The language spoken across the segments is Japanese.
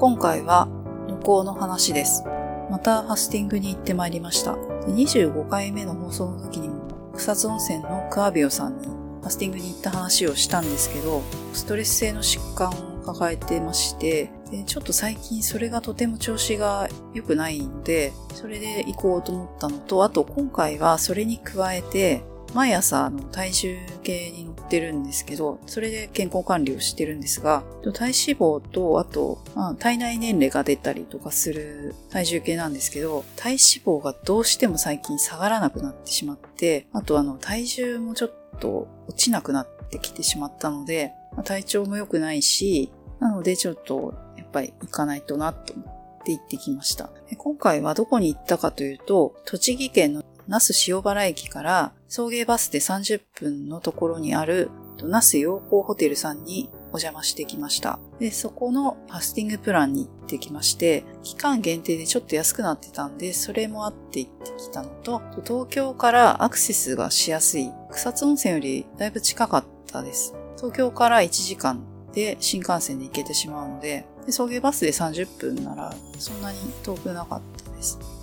今回は旅行の話です。またファスティングに行ってまいりました。25回目の放送の時にも草津温泉のクアビオさんにファスティングに行った話をしたんですけど、ストレス性の疾患を抱えてまして、でちょっと最近それがとても調子が良くないので、それで行こうと思ったのと、あと今回はそれに加えて、毎朝の体重計に乗ってるんですけど、それで健康管理をしてるんですが、体脂肪と、あと、まあ、体内年齢が出たりとかする体重計なんですけど、体脂肪がどうしても最近下がらなくなってしまって、あとあの、体重もちょっと落ちなくなってきてしまったので、まあ、体調も良くないし、なのでちょっと、やっぱり行かないとなと思って行ってきました。今回はどこに行ったかというと、栃木県の那須塩原駅から送迎バスで30分のところにある那須陽光ホテルさんにお邪魔してきました。で、そこのファスティングプランに行ってきまして、期間限定でちょっと安くなってたんで、それもあって行ってきたのと、東京からアクセスがしやすい草津温泉よりだいぶ近かったです。東京から1時間で新幹線で行けてしまうので、で送迎バスで30分ならそんなに遠くなかった。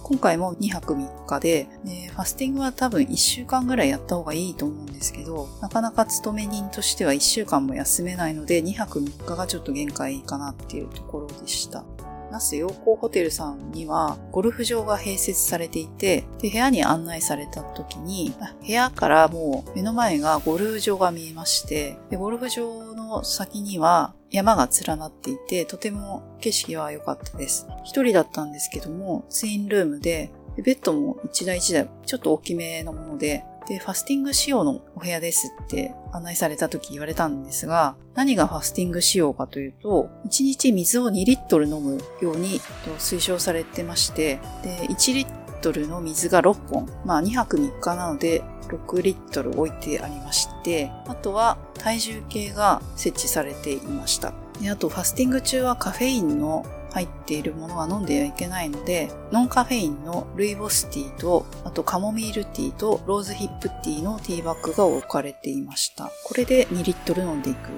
今回も2泊3日で、でファスティングは多分1週間ぐらいやった方がいいと思うんですけど、なかなか勤め人としては1週間も休めないので、2泊3日がちょっと限界かなっていうところでした。那須陽光ホテルさんにはゴルフ場が併設されていて、で部屋に案内された時に、部屋からもう目の前がゴルフ場が見えまして、でゴルフ場の先には山が連なっていて、とても景色は良かったです。一人だったんですけども、ツインルームで、ベッドも一台一台ちょっと大きめのもので、で、ファスティング仕様のお部屋ですって案内された時言われたんですが、何がファスティング仕様かというと、1日水を2リットル飲むように推奨されてまして、で、1リットルの水が6本、まあ2泊3日なので6リットル置いてありまして、あとは体重計が設置されていました。であと、ファスティング中はカフェインの入っているものは飲んではいけないので、ノンカフェインのルイボスティーと、あとカモミールティーとローズヒップティーのティーバッグが置かれていました。これで2リットル飲んでいく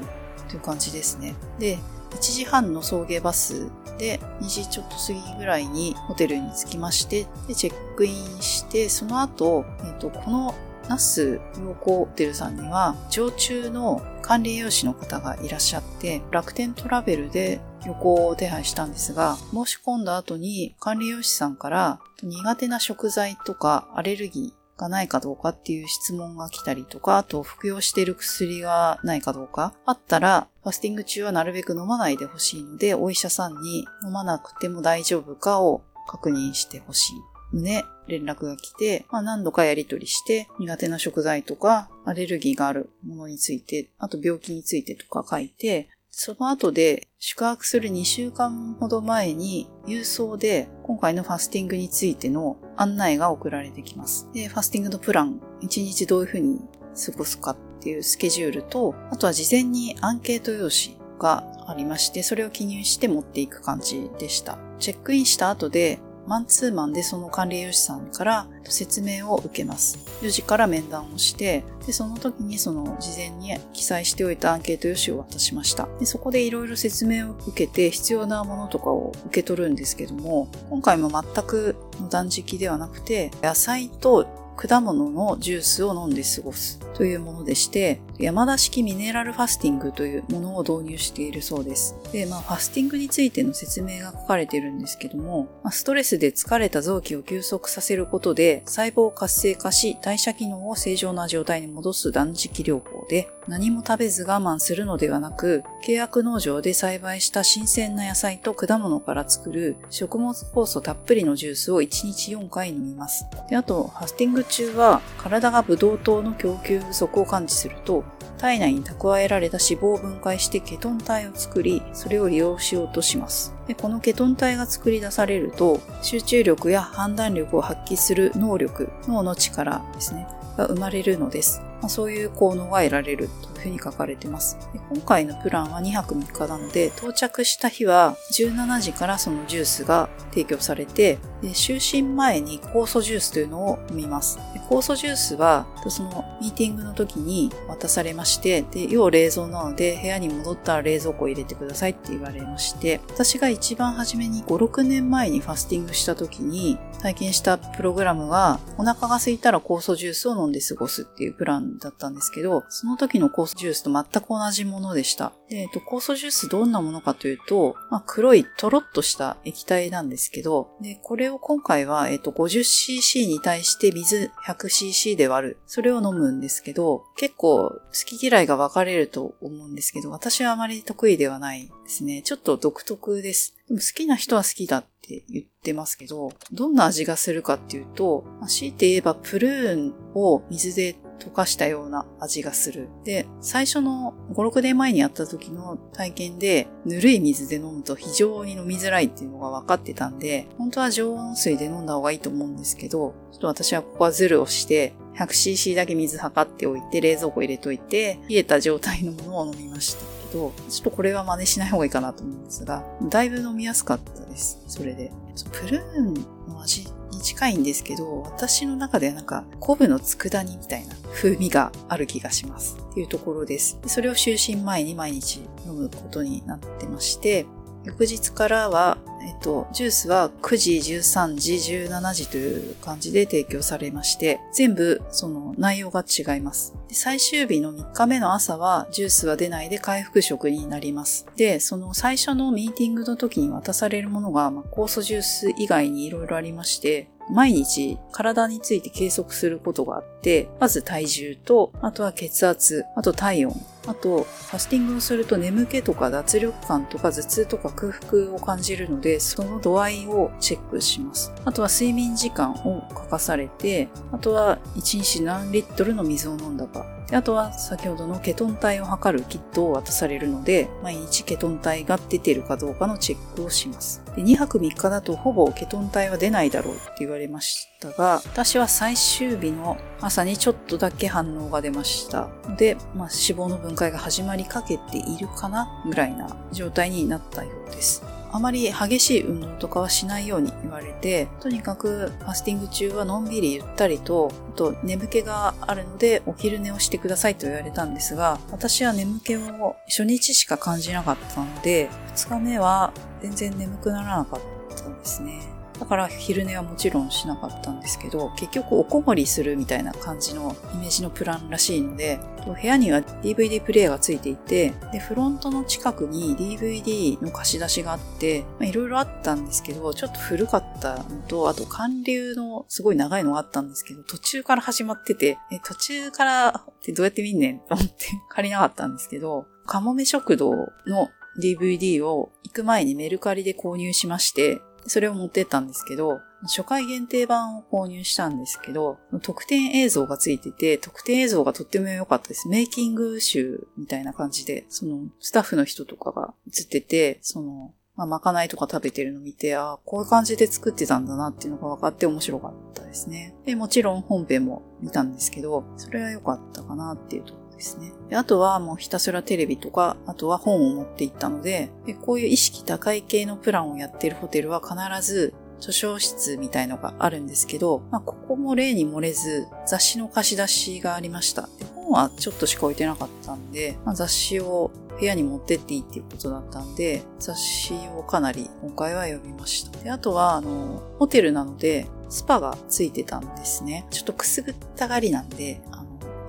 という感じですね。で、1時半の送迎バスで2時ちょっと過ぎぐらいにホテルに着きまして、でチェックインして、その後、えっと、この那須陽光ホテルさんには常駐の管理栄養士の方がいらっしゃって楽天トラベルで旅行を手配したんですが申し込んだ後に管理栄養士さんから苦手な食材とかアレルギーがないかどうかっていう質問が来たりとか、あと服用している薬がないかどうか、あったら、ファスティング中はなるべく飲まないでほしいので、お医者さんに飲まなくても大丈夫かを確認してほしい。ね、連絡が来て、まあ、何度かやり取りして、苦手な食材とか、アレルギーがあるものについて、あと病気についてとか書いて、その後で宿泊する2週間ほど前に郵送で今回のファスティングについての案内が送られてきます。で、ファスティングのプラン、1日どういうふうに過ごすかっていうスケジュールと、あとは事前にアンケート用紙がありまして、それを記入して持っていく感じでした。チェックインした後でマンツーマンでその管理栄養士さんから説明を受けます。4時から面談をして、で、その時にその事前に記載しておいたアンケート用紙を渡しました。で、そこでいろいろ説明を受けて必要なものとかを受け取るんですけども、今回も全く断食ではなくて、野菜と果物のジュースを飲んで過ごすというものでして、山田式ミネラルファスティングというものを導入しているそうです。で、まあ、ファスティングについての説明が書かれているんですけども、まあ、ストレスで疲れた臓器を休息させることで、細胞を活性化し、代謝機能を正常な状態に戻す断食療法で、何も食べず我慢するのではなく、契約農場で栽培した新鮮な野菜と果物から作る食物酵素たっぷりのジュースを1日4回飲みます。で、あと、ファスティング中は、体がブドウ糖の供給不足を感知すると、体内に蓄えられた脂肪を分解してケトン体を作り、それを利用しようとします。でこのケトン体が作り出されると、集中力や判断力を発揮する能力、脳の力ですね、が生まれるのです。まあ、そういう効能が得られるというふうに書かれてますで。今回のプランは2泊3日なので、到着した日は17時からそのジュースが提供されて、で、就寝前に酵素ジュースというのを飲みます。酵素ジュースは、そのミーティングの時に渡されまして、で、要冷蔵なので部屋に戻ったら冷蔵庫を入れてくださいって言われまして、私が一番初めに5、6年前にファスティングした時に体験したプログラムが、お腹が空いたら酵素ジュースを飲んで過ごすっていうプランだったんですけど、その時の酵素ジュースと全く同じものでした。で、えっと、酵素ジュースどんなものかというと、まあ、黒いトロッとした液体なんですけど、で、これを今回は、えっと、50cc に対して水 100cc で割る。それを飲むんですけど、結構好き嫌いが分かれると思うんですけど、私はあまり得意ではないですね。ちょっと独特です。でも好きな人は好きだって言ってますけど、どんな味がするかっていうと、ま、強いて言えばプルーンを水で溶かしたような味がする。で、最初の5、6年前にやった時の体験で、ぬるい水で飲むと非常に飲みづらいっていうのが分かってたんで、本当は常温水で飲んだ方がいいと思うんですけど、ちょっと私はここはズルをして、100cc だけ水測っておいて、冷蔵庫入れといて、冷えた状態のものを飲みましたけど、ちょっとこれは真似しない方がいいかなと思うんですが、だいぶ飲みやすかったです。それで。プルーンの味に近いんですけど、私の中ではなんか昆布の佃煮みたいな風味がある気がします。っていうところです。それを就寝前に毎日飲むことになってまして、翌日からは、えっと、ジュースは9時、13時、17時という感じで提供されまして、全部その内容が違います。最終日の3日目の朝はジュースは出ないで回復食になります。で、その最初のミーティングの時に渡されるものが、まあ、酵素ジュース以外に色々ありまして、毎日体について計測することがあって、まず体重と、あとは血圧、あと体温、あと、ファスティングをすると眠気とか脱力感とか頭痛とか空腹を感じるので、その度合いをチェックします。あとは睡眠時間を書かされて、あとは1日何リットルの水を飲んだか、であとは先ほどのケトン体を測るキットを渡されるので、毎日ケトン体が出ているかどうかのチェックをします。で2泊3日だとほぼケトン体は出ないだろうって言われましたが、私は最終日の朝にちょっとだけ反応が出ました。で、まあ、脂肪の分解が始まりかけているかなぐらいな状態になったようです。あまり激しい運動とかはしないように言われて、とにかくファスティング中はのんびりゆったりと、あと眠気があるのでお昼寝をしてくださいと言われたんですが、私は眠気を初日しか感じなかったので、2日目は全然眠くならなかったんですね。だから昼寝はもちろんしなかったんですけど、結局おこもりするみたいな感じのイメージのプランらしいので、部屋には DVD プレイヤーがついていて、で、フロントの近くに DVD の貸し出しがあって、いろいろあったんですけど、ちょっと古かったのと、あと韓流のすごい長いのがあったんですけど、途中から始まってて、え途中からってどうやって見んねんと思って 借りなかったんですけど、カモメ食堂の DVD を行く前にメルカリで購入しまして、それを持ってったんですけど、初回限定版を購入したんですけど、特典映像がついてて、特典映像がとっても良かったです。メイキング集みたいな感じで、そのスタッフの人とかが映ってて、その、まあ、まかないとか食べてるの見て、ああ、こういう感じで作ってたんだなっていうのが分かって面白かったですね。で、もちろん本編も見たんですけど、それは良かったかなっていうとですね。であとはもうひたすらテレビとか、あとは本を持って行ったのでで、こういう意識高い系のプランをやってるホテルは必ず図書室みたいのがあるんですけど、まあ、ここも例に漏れず雑誌の貸し出しがありました。で本はちょっとしか置いてなかったんで、まあ、雑誌を部屋に持ってっていいっていうことだったんで、雑誌をかなり今回は読みました。であとは、あの、ホテルなので、スパがついてたんですね。ちょっとくすぐったがりなんで、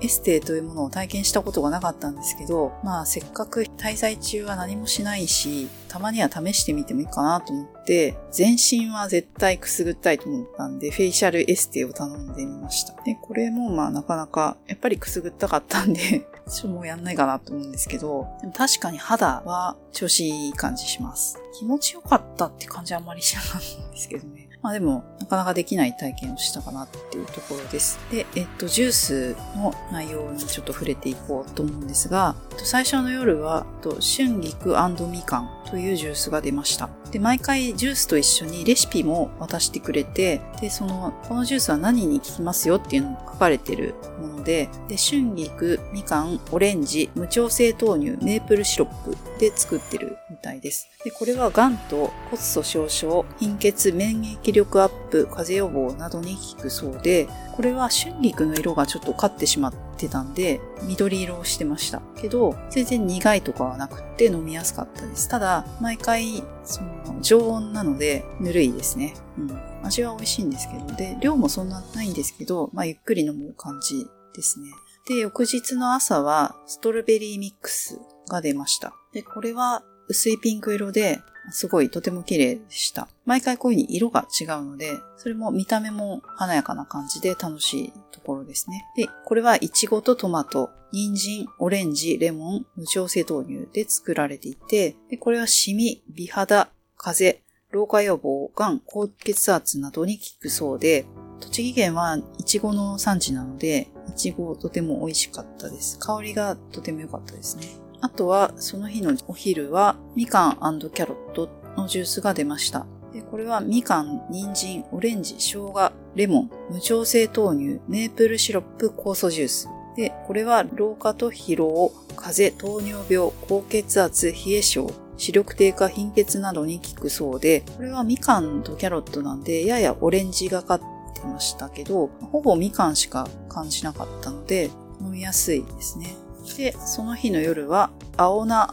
エステというものを体験したことがなかったんですけど、まあせっかく滞在中は何もしないし、たまには試してみてもいいかなと思って、全身は絶対くすぐったいと思ったんで、フェイシャルエステを頼んでみました。で、これもまあなかなか、やっぱりくすぐったかったんでちょっともうやんないかなと思うんですけど、でも確かに肌は調子いい感じします。気持ちよかったって感じはあんまりしなかったんですけどね。まあでも、なかなかできない体験をしたかなっていうところです。で、えっと、ジュースの内容にちょっと触れていこうと思うんですが、最初の夜は、春菊みかんというジュースが出ました。で、毎回ジュースと一緒にレシピも渡してくれて、で、その、このジュースは何に効きますよっていうのも書かれてるもので、で、春菊、みかん、オレンジ、無調整豆乳、メープルシロップで作ってるみたいです。で、これは癌と骨粗鬆症、貧血、免疫力アップ、風邪予防などに効くそうで、これは春菊の色がちょっと勝ってしまってたんで、緑色をしてました。けど、全然苦いとかはなくて飲みやすかったです。ただ、毎回、その、常温なので、ぬるいですね。うん。味は美味しいんですけど、で、量もそんなないんですけど、まあ、ゆっくり飲む感じですね。で、翌日の朝は、ストロベリーミックスが出ました。で、これは薄いピンク色で、すごいとても綺麗でした。毎回こういう風に色が違うので、それも見た目も華やかな感じで楽しいところですね。で、これはイチゴとトマト、人参、オレンジ、レモン、無調整豆乳で作られていて、でこれはシミ、美肌、風邪、老化予防、癌、高血圧などに効くそうで、栃木県はイチゴの産地なので、イチゴとても美味しかったです。香りがとても良かったですね。あとは、その日のお昼は、みかんキャロットのジュースが出ました。でこれはみかん、人参、オレンジ、生姜、レモン、無調整豆乳、メープルシロップ、酵素ジュース。で、これは老化と疲労、風邪、糖尿病、高血圧、冷え症、視力低下、貧血などに効くそうで、これはみかんとキャロットなんで、ややオレンジがかってましたけど、ほぼみかんしか感じなかったので、飲みやすいですね。で、その日の夜は、青菜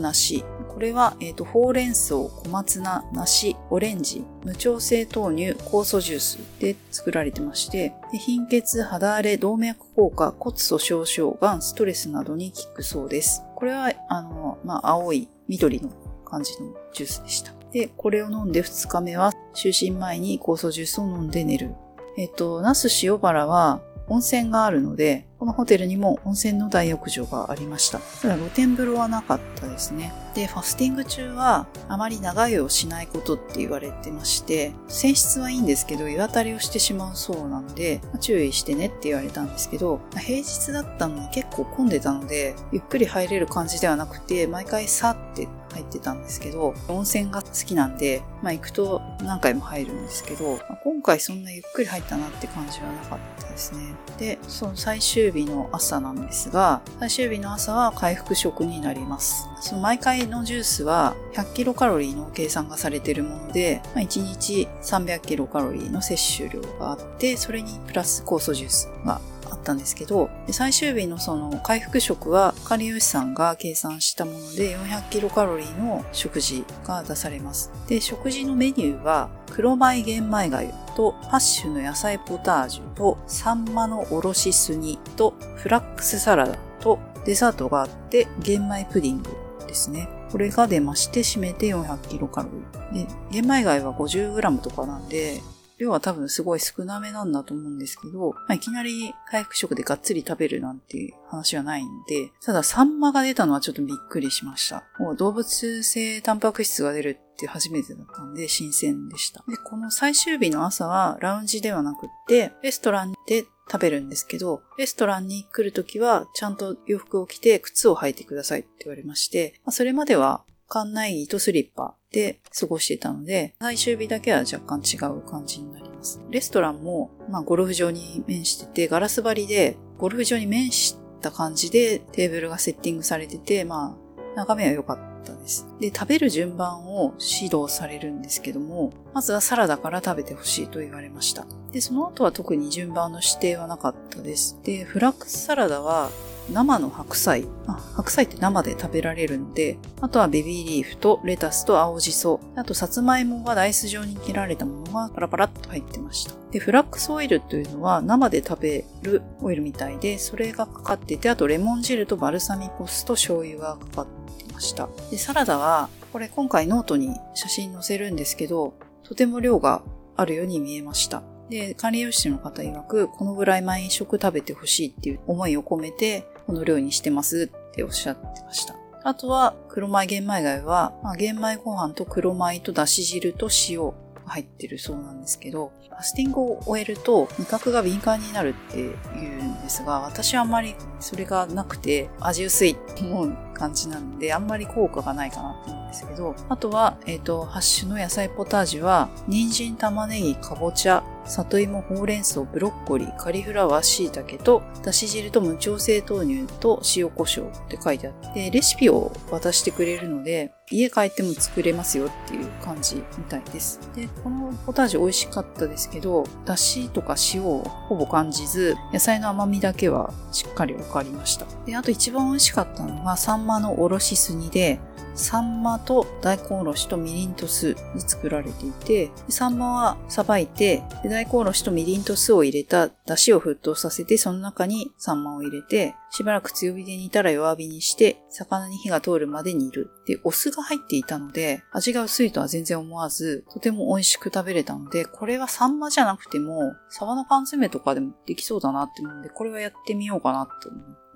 梨。これは、えっ、ー、と、ほうれん草、小松菜、梨、オレンジ、無調整豆乳、酵素ジュースで作られてまして、貧血、肌荒れ、動脈硬化、骨粗鬆症、がん、ストレスなどに効くそうです。これは、あの、まあ、青い、緑の感じのジュースでした。で、これを飲んで2日目は、就寝前に酵素ジュースを飲んで寝る。えっ、と、那須塩原は、温泉があるので、このホテルにも温泉の大浴場がありました。ただ露天風呂はなかったですね。で、ファスティング中はあまり長湯をしないことって言われてまして、泉質はいいんですけど、湯あたりをしてしまうそうなんでま、注意してねって言われたんですけど、平日だったのに結構混んでたので、ゆっくり入れる感じではなくて、毎回さって入ってたんですけど、温泉が好きなんで、まあ行くと何回も入るんですけど、まあ、今回そんなゆっくり入ったなって感じはなかったですね。で、その最終日の朝なんですが、最終日の朝は回復食になります。その毎回のジュースは100キロカロリーの計算がされてるもので、まあ、1日300キロカロリーの摂取量があって、それにプラス酵素ジュースがったんですけど、最終日のその回復食は、カリヨシさんが計算したもので400キロカロリーの食事が出されます。で、食事のメニューは、黒米玄米粥と8種の野菜ポタージュとサンマのおろしすぎとフラックスサラダとデザートがあって玄米プディングですね。これが出まして、締めて400キロカロリー。で、玄米貝は 50g とかなんで、量は多分すごい少なめなんだと思うんですけど、まあ、いきなり回復食でがっつり食べるなんて話はないんで、ただサンマが出たのはちょっとびっくりしました。もう動物性タンパク質が出るって初めてだったんで新鮮でした。で、この最終日の朝はラウンジではなくって、レストランで食べるんですけど、レストランに来るときはちゃんと洋服を着て靴を履いてくださいって言われまして、まあ、それまでは館内着とスリッパで過ごしてたので、最終日だけは若干違う感じになります。レストランも、まあ、ゴルフ場に面してて、ガラス張りで、ゴルフ場に面した感じでテーブルがセッティングされてて、まあ、眺めは良かったです。で、食べる順番を指導されるんですけども、まずはサラダから食べてほしいと言われました。で、その後は特に順番の指定はなかったです。で、フラックスサラダは生の白菜あ。白菜って生で食べられるので、あとはベビーリーフとレタスと青じそ、あとさつまいもがダイス状に切られたものがパラパラっと入ってました。で、フラックスオイルというのは生で食べるオイルみたいで、それがかかってて、あとレモン汁とバルサミコ酢と醤油がかかってました。で、サラダは、これ今回ノートに写真載せるんですけど、とても量があるように見えました。で、管理栄養士の方曰く、このぐらい毎食食べてほしいっていう思いを込めて、この量にしてますっておっしゃってました。あとは、黒米玄米貝は、まあ、玄米ご飯と黒米とだし汁と塩が入ってるそうなんですけど、ファスティングを終えると味覚が敏感になるっていうんですが、私はあんまりそれがなくて味薄いと思う感じなので、あんまり効果がないかなって思うんですけど、あとは、えっ、ー、と、ハッシュの野菜ポタージュは、人参、玉ねぎ、かぼちゃ、里芋、ほうれん草、ブロッコリー、カリフラワー、椎茸と、だし汁と無調整豆乳と塩胡椒って書いてあって、レシピを渡してくれるので、家帰っても作れますよっていう感じみたいです。で、このポタージュ美味しかったですけど、だしとか塩をほぼ感じず、野菜の甘みだけはしっかりわかりました。で、あと一番美味しかったのが、サンマのおろしすぎで、サンマと大根おろしとみりんと酢で作られていて、サンマはさばいて、大根おろしとみりんと酢を入れた出汁を沸騰させて、その中にサンマを入れて、しばらく強火で煮たら弱火にして、魚に火が通るまで煮る。で、お酢が入っていたので、味が薄いとは全然思わず、とても美味しく食べれたので、これはサンマじゃなくても、サバの缶詰とかでもできそうだなって思うので、これはやってみようかなと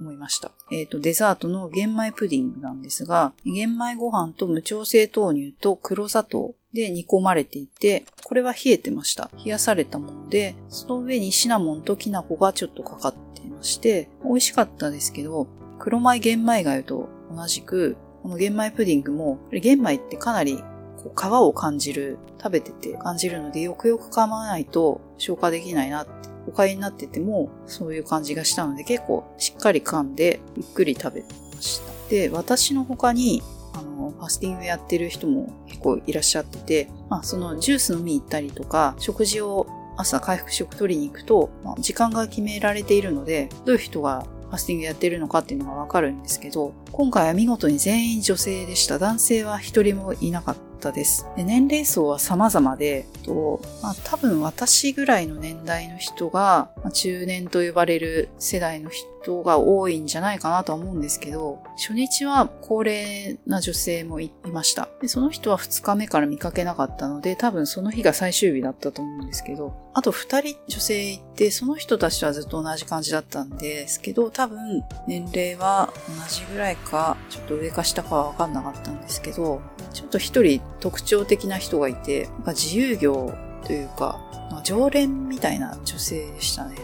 思いました。えっ、ー、と、デザートの玄米プディングなんですが、玄米ご飯と無調整豆乳と黒砂糖で煮込まれていて、これは冷えてました。冷やされたもので、その上にシナモンときな粉がちょっとかかっていまして、美味しかったですけど、黒米玄米粥と同じく、この玄米プディングも、玄米ってかなりこう皮を感じる、食べてて感じるので、よくよく噛まないと消化できないなって、お粥になっててもそういう感じがしたので、結構しっかり噛んで、ゆっくり食べました。で、私の他に、あの、ファスティングやってる人も結構いらっしゃってて、まあ、そのジュース飲み行ったりとか、食事を朝回復食取りに行くと、まあ、時間が決められているので、どういう人がファスティングやってるのかっていうのがわかるんですけど、今回は見事に全員女性でした。男性は一人もいなかったたです。で年齢層は様々で、とまあ、多分私ぐらいの年代の人が、まあ、中年と呼ばれる世代の人が多いんじゃないかなとは思うんですけど、初日は高齢な女性もいました。でその人は2日目から見かけなかったので、多分その日が最終日だったと思うんですけど、あと2人女性いて、その人たちはずっと同じ感じだったんですけど、多分年齢は同じぐらいか、ちょっと上か下かはわかんなかったんですけど、ちょっと一人特徴的な人がいて、自由業というか、常連みたいな女性でしたね。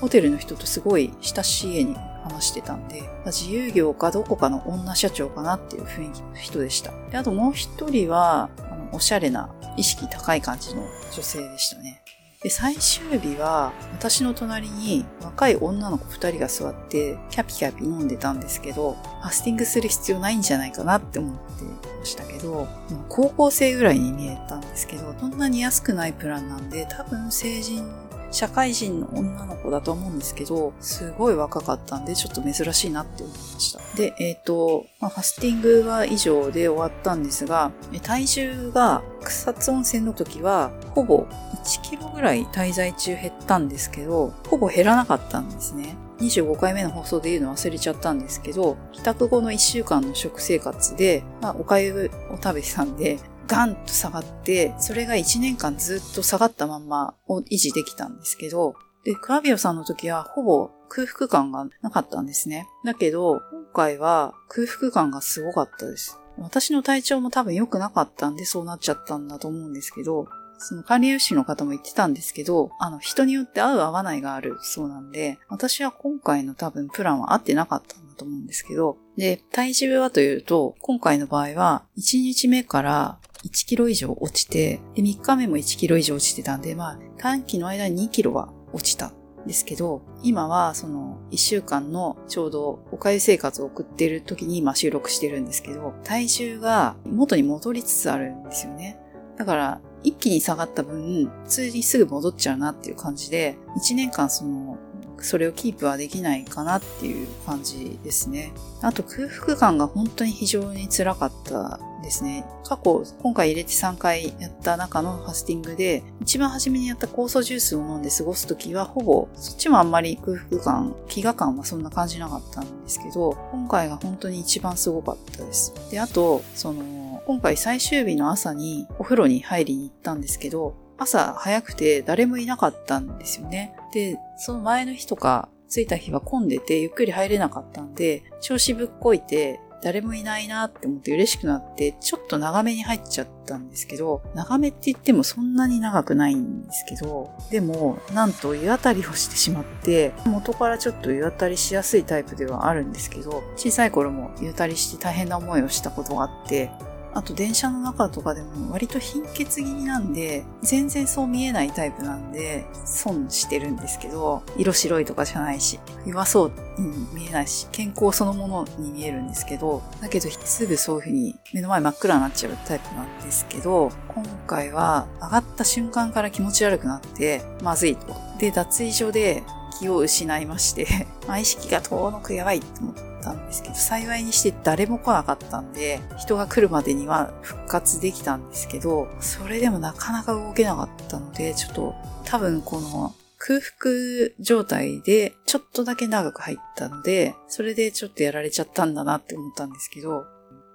ホテルの人とすごい親しい家に話してたんで、自由業かどこかの女社長かなっていう雰囲気の人でした。であともう一人は、あのおしゃれな意識高い感じの女性でしたね。で、最終日は、私の隣に若い女の子二人が座って、キャピキャピ飲んでたんですけど、ファスティングする必要ないんじゃないかなって思ってましたけど、高校生ぐらいに見えたんですけど、そんなに安くないプランなんで、多分成人社会人の女の子だと思うんですけど、すごい若かったんで、ちょっと珍しいなって思いました。で、えっ、ー、と、まあ、ファスティングは以上で終わったんですが、体重が草津温泉の時は、ほぼ1キロぐらい滞在中減ったんですけど、ほぼ減らなかったんですね。25回目の放送で言うの忘れちゃったんですけど、帰宅後の1週間の食生活で、まあ、おかゆを食べてたんで、ガンと下がって、それが1年間ずっと下がったまんまを維持できたんですけど、で、クラビオさんの時はほぼ空腹感がなかったんですね。だけど、今回は空腹感がすごかったです。私の体調も多分良くなかったんでそうなっちゃったんだと思うんですけど、その管理栄養士の方も言ってたんですけど、あの、人によって合う合わないがあるそうなんで、私は今回の多分プランは合ってなかったんだと思うんですけど、で、体重はというと、今回の場合は、1日目から1キロ以上落ちて、で、3日目も1キロ以上落ちてたんで、まあ、短期の間に2キロは落ちたんですけど、今はその1週間のちょうどおかゆ生活を送っている時に今収録してるんですけど、体重が元に戻りつつあるんですよね。だから、一気に下がった分、普通にすぐ戻っちゃうなっていう感じで、1年間そのそれをキープはできないかなっていう感じですね。あと空腹感が本当に非常に辛かったですね。過去、今回入れて3回やった中のファスティングで、一番初めにやった酵素ジュースを飲んで過ごすときは、ほぼ、そっちもあんまり空腹感、飢餓感はそんな感じなかったんですけど、今回が本当に一番すごかったです。で、あと、その、今回最終日の朝にお風呂に入りに行ったんですけど、朝早くて誰もいなかったんですよね。で、その前の日とか着いた日は混んでてゆっくり入れなかったんで、調子ぶっこいて誰もいないなって思って嬉しくなって、ちょっと長めに入っちゃったんですけど、長めって言ってもそんなに長くないんですけど、でも、なんと湯あたりをしてしまって、元からちょっと湯あたりしやすいタイプではあるんですけど、小さい頃も湯あたりして大変な思いをしたことがあって、あと電車の中とかでも割と貧血気味なんで、全然そう見えないタイプなんで、損してるんですけど、色白いとかじゃないし、弱そうに見えないし、健康そのものに見えるんですけど、だけどすぐそういう風に目の前真っ暗になっちゃうタイプなんですけど、今回は上がった瞬間から気持ち悪くなって、まずいと。で、脱衣所で気を失いまして、まあ、意識が遠のくやばいと思って、ったんですけど、幸いにして誰も来なかったんで、人が来るまでには復活できたんですけど、それでもなかなか動けなかったので、ちょっと多分この空腹状態でちょっとだけ長く入ったので、それでちょっとやられちゃったんだなって思ったんですけど、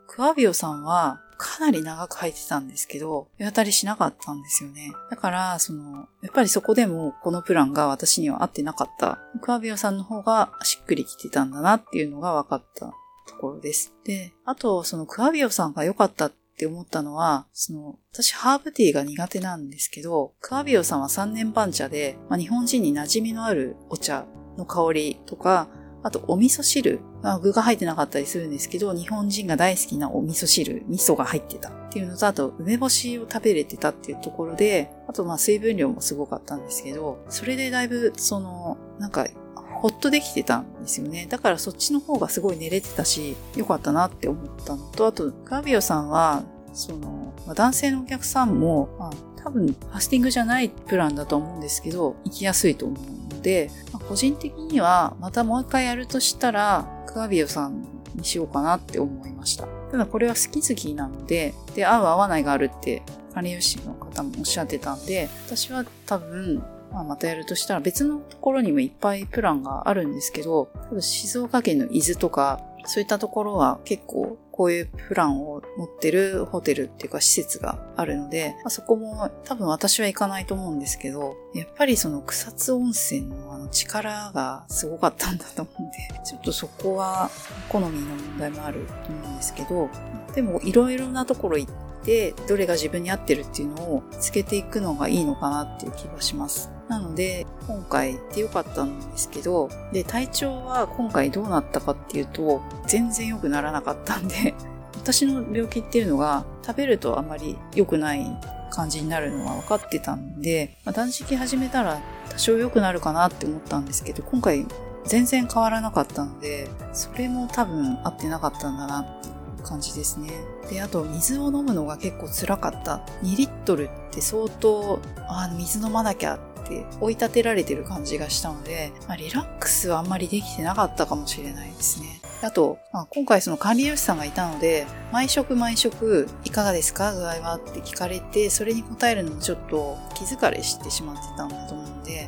クワビオさんはかなり長く入ってたんですけど、手当たりしなかったんですよね。だから、その、やっぱりそこでもこのプランが私には合ってなかった。クワビオさんの方がしっくりきてたんだなっていうのが分かったところです。で、あと、そのクワビオさんが良かったって思ったのは、その、私ハーブティーが苦手なんですけど、クワビオさんは3年番茶で、まあ、日本人に馴染みのあるお茶の香りとか、あと、お味噌汁。まあ、具が入ってなかったりするんですけど、日本人が大好きなお味噌汁、味噌が入ってたっていうのと、あと、梅干しを食べれてたっていうところで、あと、まあ、水分量もすごかったんですけど、それでだいぶ、その、なんか、ほっとできてたんですよね。だからそっちの方がすごい寝れてたし、良かったなって思ったのと、あと、ガビオさんは、その、まあ、男性のお客さんも、まあ、多分、ファスティングじゃないプランだと思うんですけど、行きやすいと思うで、まあ、個人的にはまたもう一回やるとしたら、クワビオさんにしようかなって思いました。ただこれは好き好きなので、で、合う合わないがあるって管理栄養士の方もおっしゃってたんで、私は多分、まあ、またやるとしたら別のところにもいっぱいプランがあるんですけど、多分静岡県の伊豆とかそういったところは結構こういうプランを持ってるホテルっていうか施設があるので、まあ、そこも多分私は行かないと思うんですけど、やっぱりその草津温泉のあの力がすごかったんだと思うんで、ちょっとそこは好みの問題もあると思うんですけど、でもいろいろなところ行って、どれが自分に合ってるっていうのをつけていくのがいいのかなっていう気がします。なので、今回行ってよかったんですけど、で、体調は今回どうなったかっていうと、全然良くならなかったんで、私の病気っていうのが食べるとあまり良くない感じになるのは分かってたんで、まあ、断食始めたら多少良くなるかなって思ったんですけど、今回全然変わらなかったので、それも多分合ってなかったんだなっ感じですね。で、あと水を飲むのが結構辛かった。2リットルって相当、あ、水飲まなきゃって追い立てられてる感じがしたので、まあ、リラックスはあんまりできてなかったかもしれないですね。あと、まあ、今回その管理栄養士さんがいたので、毎食毎食いかがですか？具合は？って聞かれて、それに答えるのもちょっと気疲れしてしまってたの、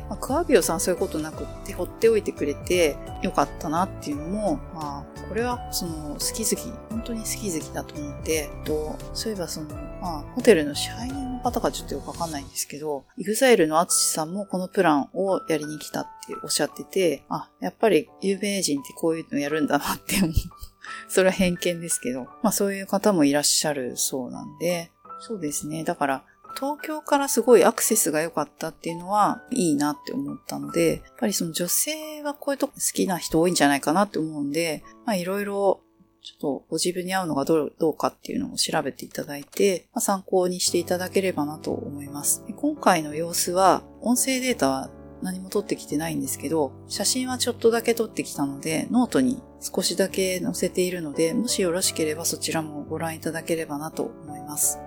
まあ、クワビオさんそういうことなくって放っておいてくれてよかったなっていうのも、まあ、これはその好き好き、本当に好き好きだと思って、とそういえばその、まあ、ホテルの支配人の方がちょっとよくわかんないんですけど、イグザイルのアツシさんもこのプランをやりに来たっておっしゃってて、あ、やっぱり有名人ってこういうのやるんだなって思う。それは偏見ですけど、まあそういう方もいらっしゃるそうなんで、そうですね。だから、東京からすごいアクセスが良かったっていうのはいいなって思ったので、やっぱりその女性はこういうとこ好きな人多いんじゃないかなって思うんで、まあいろいろちょっとご自分に合うのがどうどうかっていうのを調べていただいて、まあ、参考にしていただければなと思います。今回の様子は、音声データは何も撮ってきてないんですけど、写真はちょっとだけ撮ってきたので、ノートに少しだけ載せているので、もしよろしければそちらもご覧いただければなと思います。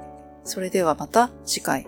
それではまた次回。